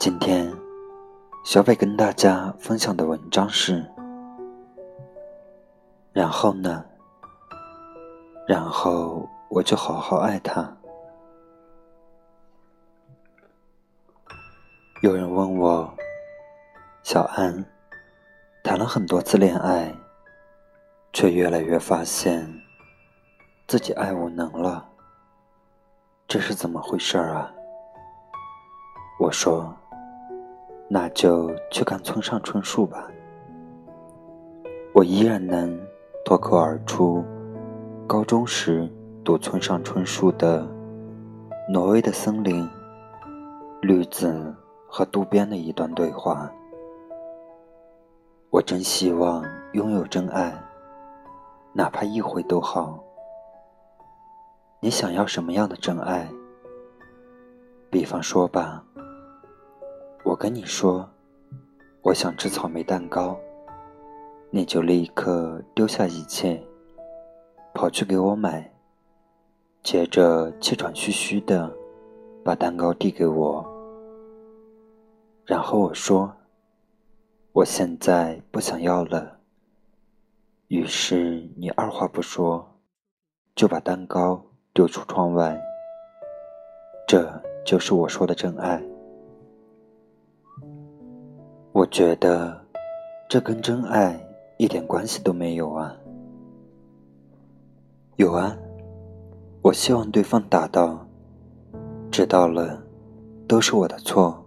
今天，小北跟大家分享的文章是：然后呢？然后我就好好爱他。有人问我，小安，谈了很多次恋爱，却越来越发现自己爱无能了，这是怎么回事啊？我说。那就去看村上春树吧。我依然能脱口而出，高中时读村上春树的《挪威的森林》，绿子和渡边的一段对话。我真希望拥有真爱，哪怕一回都好。你想要什么样的真爱？比方说吧。我跟你说，我想吃草莓蛋糕，你就立刻丢下一切，跑去给我买。接着气喘吁吁的把蛋糕递给我，然后我说：“我现在不想要了。”于是你二话不说，就把蛋糕丢出窗外。这就是我说的真爱。觉得，这跟真爱一点关系都没有啊！有啊，我希望对方达到，知道了，都是我的错。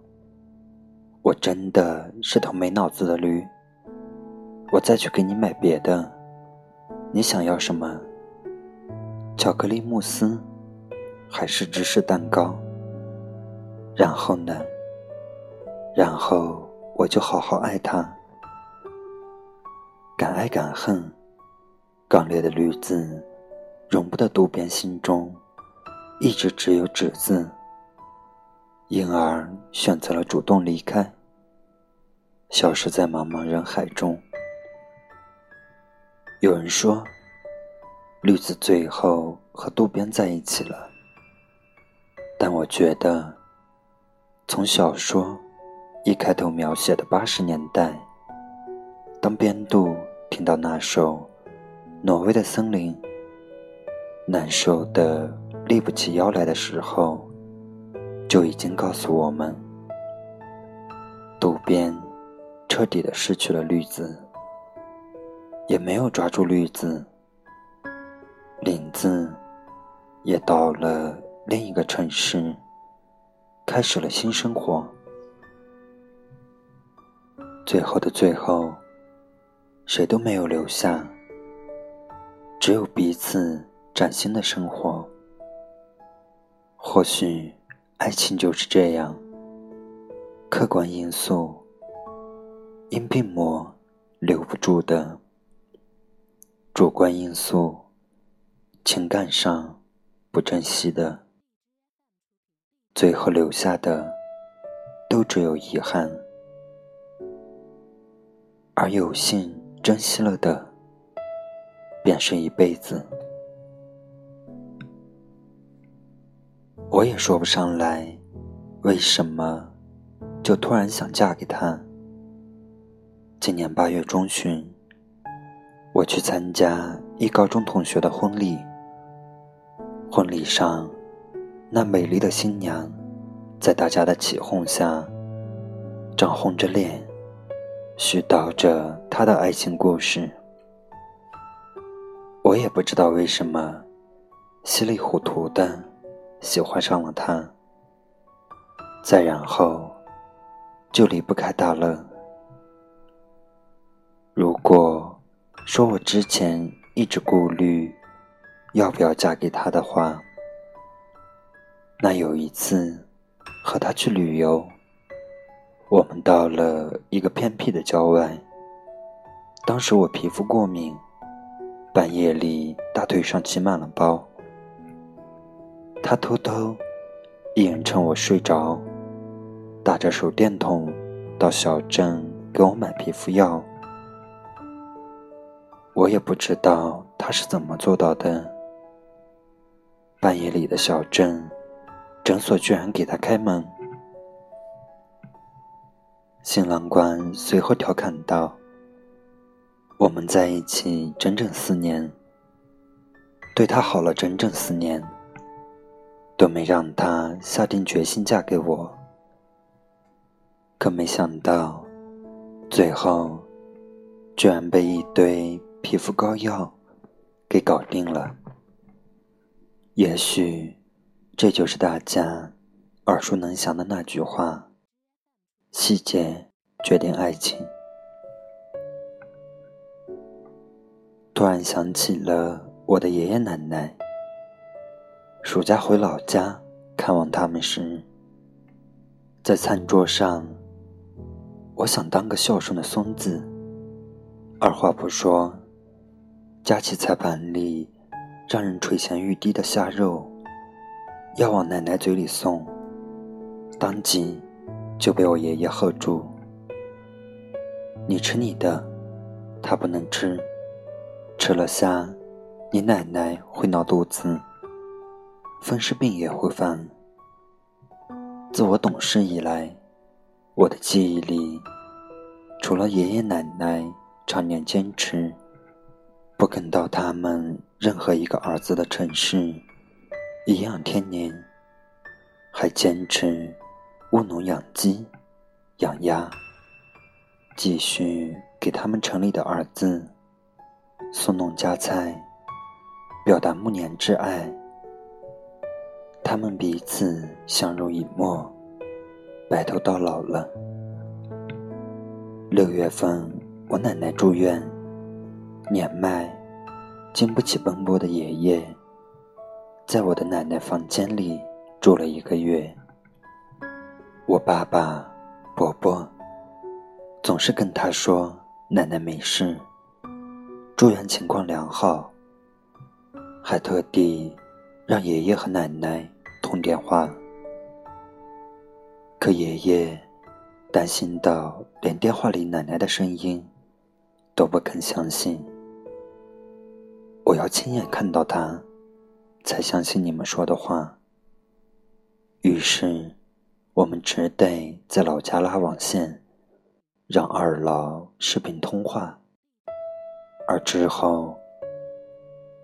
我真的是头没脑子的驴。我再去给你买别的，你想要什么？巧克力慕斯，还是芝士蛋糕？然后呢？然后。我就好好爱他，敢爱敢恨，刚烈的绿子，容不得渡边心中一直只有纸字，因而选择了主动离开，消失在茫茫人海中。有人说，绿子最后和渡边在一起了，但我觉得，从小说。一开头描写的八十年代，当边度听到那首《挪威的森林》，难受的立不起腰来的时候，就已经告诉我们，渡边彻底的失去了绿子，也没有抓住绿子，林子也到了另一个城市，开始了新生活。最后的最后，谁都没有留下，只有彼此崭新的生活。或许，爱情就是这样，客观因素因病魔留不住的，主观因素情感上不珍惜的，最后留下的都只有遗憾。而有幸珍惜了的，便是一辈子。我也说不上来，为什么就突然想嫁给他。今年八月中旬，我去参加一高中同学的婚礼。婚礼上，那美丽的新娘，在大家的起哄下，正红着脸。絮叨着他的爱情故事，我也不知道为什么，稀里糊涂的喜欢上了他。再然后，就离不开他了。如果说我之前一直顾虑要不要嫁给他的话，那有一次和他去旅游，我们到了一个偏僻的郊外。当时我皮肤过敏，半夜里大腿上起满了包。他偷偷一人趁我睡着，打着手电筒到小镇给我买皮肤药。我也不知道他是怎么做到的。半夜里的小镇诊所居然给他开门。新郎官随后调侃道：“我们在一起整整四年，对他好了整整四年，都没让他下定决心嫁给我。可没想到，最后居然被一堆……”皮肤膏药给搞定了。也许这就是大家耳熟能详的那句话：“细节决定爱情。”突然想起了我的爷爷奶奶。暑假回老家看望他们时，在餐桌上，我想当个孝顺的孙子，二话不说。夹起菜盘里让人垂涎欲滴的虾肉，要往奶奶嘴里送，当即就被我爷爷喝住：“你吃你的，他不能吃，吃了虾，你奶奶会闹肚子，风湿病也会犯。”自我懂事以来，我的记忆里，除了爷爷奶奶常年坚持。不肯到他们任何一个儿子的城市颐养天年，还坚持务农养鸡、养鸭，继续给他们城里的儿子送农家菜，表达暮年之爱。他们彼此相濡以沫，白头到老了。六月份，我奶奶住院。年迈、经不起奔波的爷爷，在我的奶奶房间里住了一个月。我爸爸、伯伯总是跟他说：“奶奶没事，住院情况良好。”还特地让爷爷和奶奶通电话。可爷爷担心到连电话里奶奶的声音都不肯相信。我要亲眼看到他，才相信你们说的话。于是，我们只得在老家拉网线，让二老视频通话。而之后，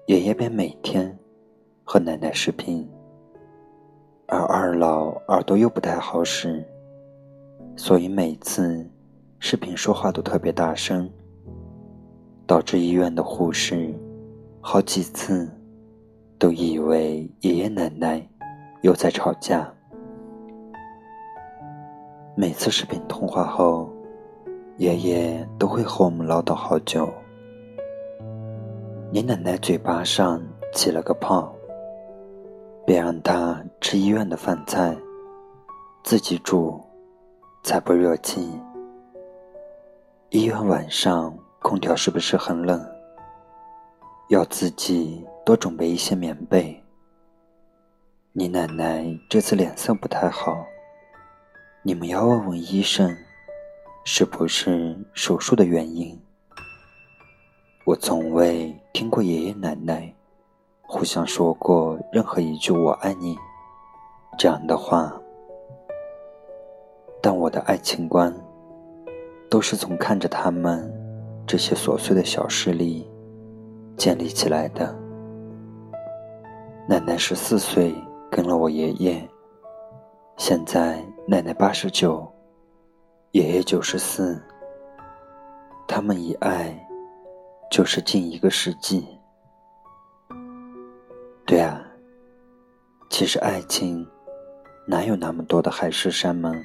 爷爷便每天和奶奶视频，而二老耳朵又不太好使，所以每次视频说话都特别大声，导致医院的护士。好几次，都以为爷爷奶奶又在吵架。每次视频通话后，爷爷都会和我们唠叨好久。你奶奶嘴巴上起了个泡，别让她吃医院的饭菜，自己煮才不热气。医院晚上空调是不是很冷？要自己多准备一些棉被。你奶奶这次脸色不太好，你们要问问医生，是不是手术的原因？我从未听过爷爷奶奶互相说过任何一句“我爱你”这样的话，但我的爱情观都是从看着他们这些琐碎的小事里。建立起来的。奶奶十四岁跟了我爷爷，现在奶奶八十九，爷爷九十四。他们一爱就是近一个世纪。对啊，其实爱情哪有那么多的海誓山盟？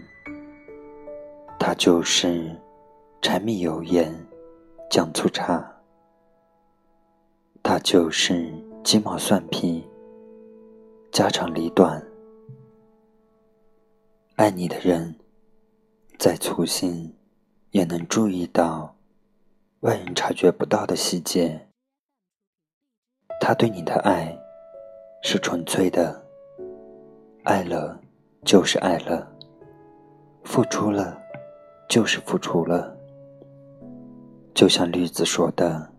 它就是柴米油盐酱醋茶。它就是鸡毛蒜皮、家长里短、爱你的人，再粗心，也能注意到外人察觉不到的细节。他对你的爱是纯粹的，爱了就是爱了，付出了就是付出了。就像绿子说的，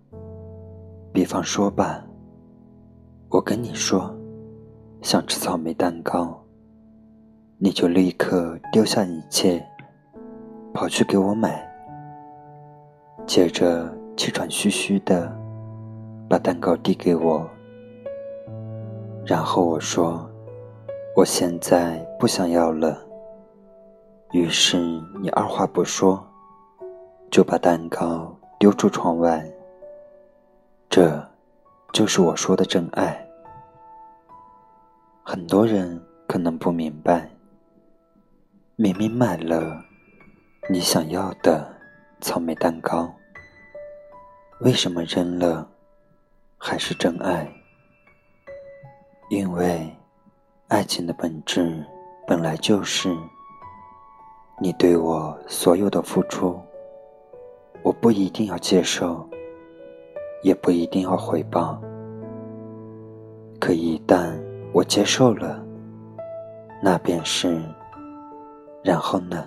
比方说吧，我跟你说，想吃草莓蛋糕。你就立刻丢下一切，跑去给我买。接着气喘吁吁的把蛋糕递给我，然后我说：“我现在不想要了。”于是你二话不说，就把蛋糕丢出窗外。这，就是我说的真爱。很多人可能不明白。明明买了你想要的草莓蛋糕，为什么扔了还是真爱？因为爱情的本质本来就是你对我所有的付出，我不一定要接受，也不一定要回报。可一旦我接受了，那便是。然后呢？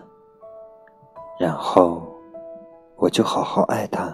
然后，我就好好爱他。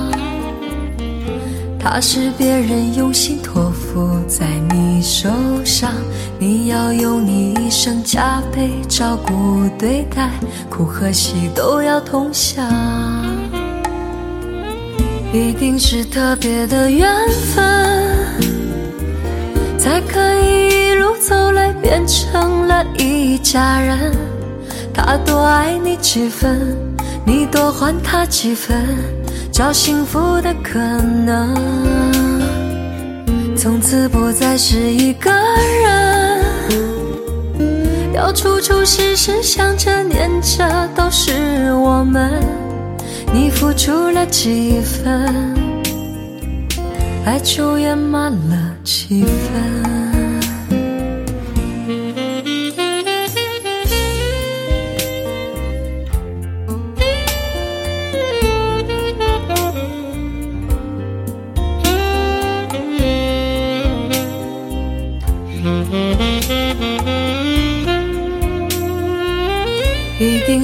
他是别人用心托付在你手上，你要用你一生加倍照顾对待，苦和喜都要同享。一定是特别的缘分，才可以一路走来变成了一家人。他多爱你几分，你多还他几分。找幸福的可能，从此不再是一个人，要处处时时想着念着都是我们。你付出了几分，爱就圆满了几分。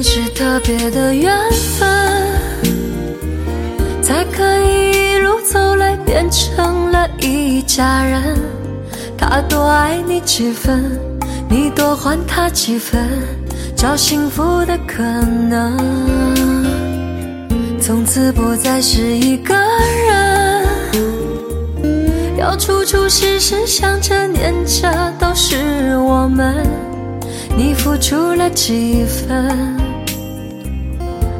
定是特别的缘分，才可以一路走来变成了一家人。他多爱你几分，你多还他几分，找幸福的可能，从此不再是一个人，要处处时时想着念着都是我们。你付出了几分，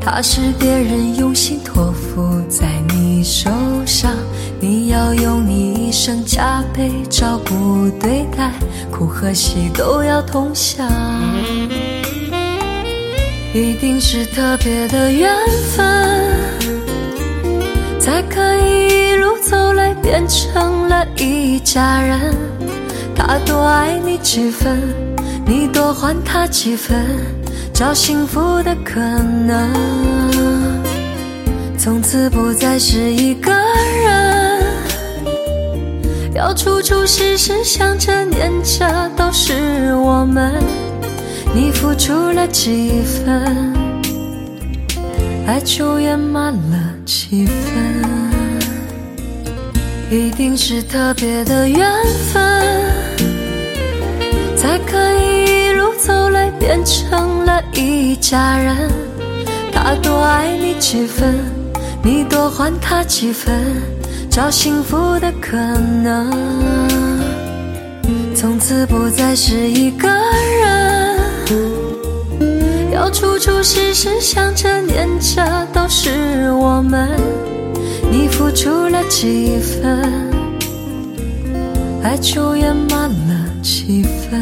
她是别人用心托付在你手上，你要用你一生加倍照顾对待，苦和喜都要同享。一定是特别的缘分，才可以一路走来变成了一家人。他多爱你几分？你多还他几分，找幸福的可能，从此不再是一个人，要处处时时想着念着都是我们。你付出了几分，爱就圆满了几分，一定是特别的缘分，走来变成了一家人。他多爱你几分，你多还他几分，找幸福的可能，从此不再是一个人。要处处时时想着念着都是我们，你付出了几分，爱就圆满了几分。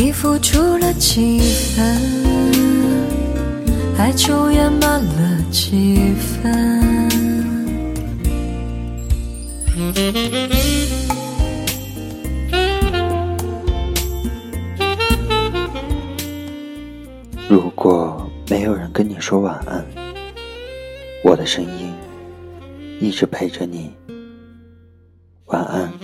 你付出了几分，爱就圆满了几分。如果没有人跟你说晚安，我的声音一直陪着你。晚安。